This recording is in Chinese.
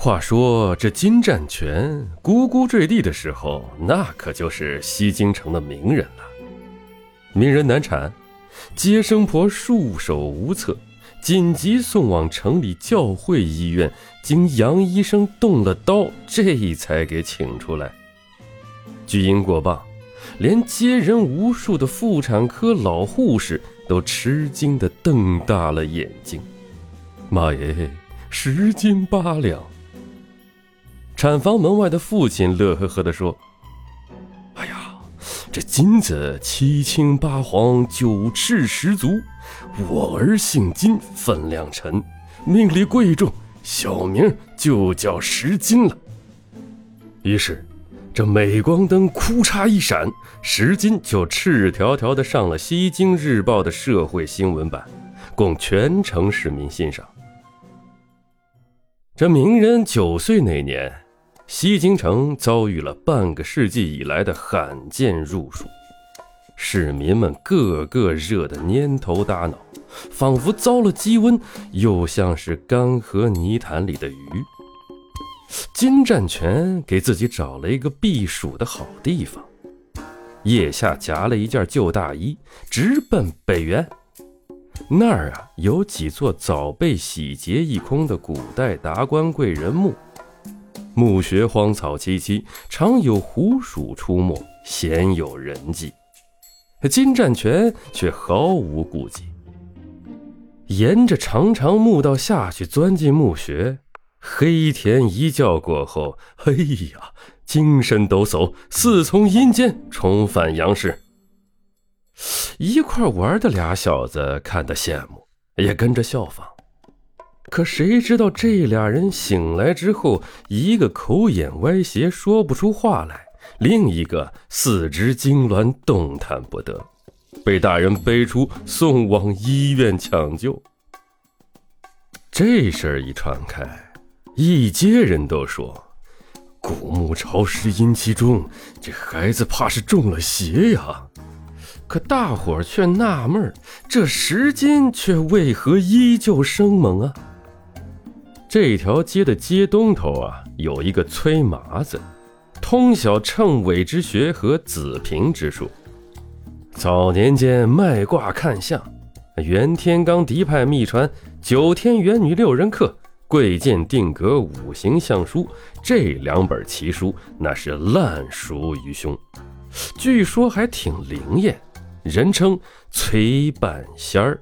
话说这金占全咕咕坠地的时候，那可就是西京城的名人了。名人难产，接生婆束手无策，紧急送往城里教会医院，经杨医生动了刀，这才给请出来。巨婴过磅，连接人无数的妇产科老护士都吃惊的瞪大了眼睛。妈耶，十斤八两！产房门外的父亲乐呵呵地说：“哎呀，这金子七青八黄，九赤十足。我儿姓金，分量沉，命里贵重，小名就叫十金了。”于是，这镁光灯哭嚓一闪，十金就赤条条的上了《西京日报》的社会新闻版，供全城市民欣赏。这名人九岁那年。西京城遭遇了半个世纪以来的罕见入暑，市民们个个热得蔫头耷脑，仿佛遭了鸡瘟，又像是干涸泥潭里的鱼。金占全给自己找了一个避暑的好地方，腋下夹了一件旧大衣，直奔北园。那儿啊，有几座早被洗劫一空的古代达官贵人墓。墓穴荒草萋萋，常有狐鼠出没，鲜有人迹。金占全却毫无顾忌，沿着长长墓道下去，钻进墓穴。黑田一觉过后，哎呀，精神抖擞，似从阴间重返阳世。一块玩的俩小子看得羡慕，也跟着效仿。可谁知道这俩人醒来之后，一个口眼歪斜说不出话来，另一个四肢痉挛动弹不得，被大人背出送往医院抢救。这事儿一传开，一街人都说古墓潮湿阴气重，这孩子怕是中了邪呀。可大伙儿却纳闷这石金却为何依旧生猛啊？这条街的街东头啊，有一个崔麻子，通晓称尾之学和子平之术。早年间卖卦看相，袁天罡嫡派秘传九天元女六人课、贵贱定格五行相书这两本奇书，那是烂熟于胸，据说还挺灵验，人称崔半仙儿。